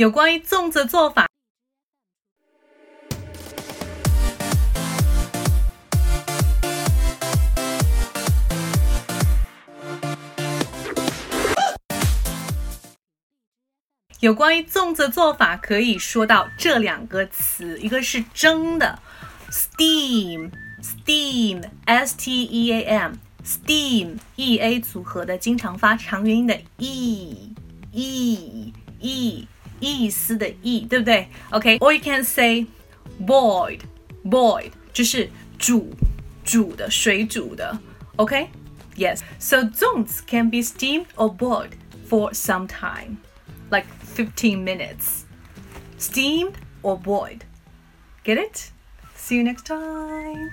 有关于粽子的做法。有关于粽子做法，可以说到这两个词，一个是蒸的，steam，steam，s t e a m，steam，e a 组合的，经常发长元音的 e，e，e，意思的 e，对不对？OK，or you can say boiled，boiled，就是煮煮的，水煮的。OK，yes，so粽子 can be steamed or boiled for some time。like 15 minutes. Steamed or boiled. Get it? See you next time.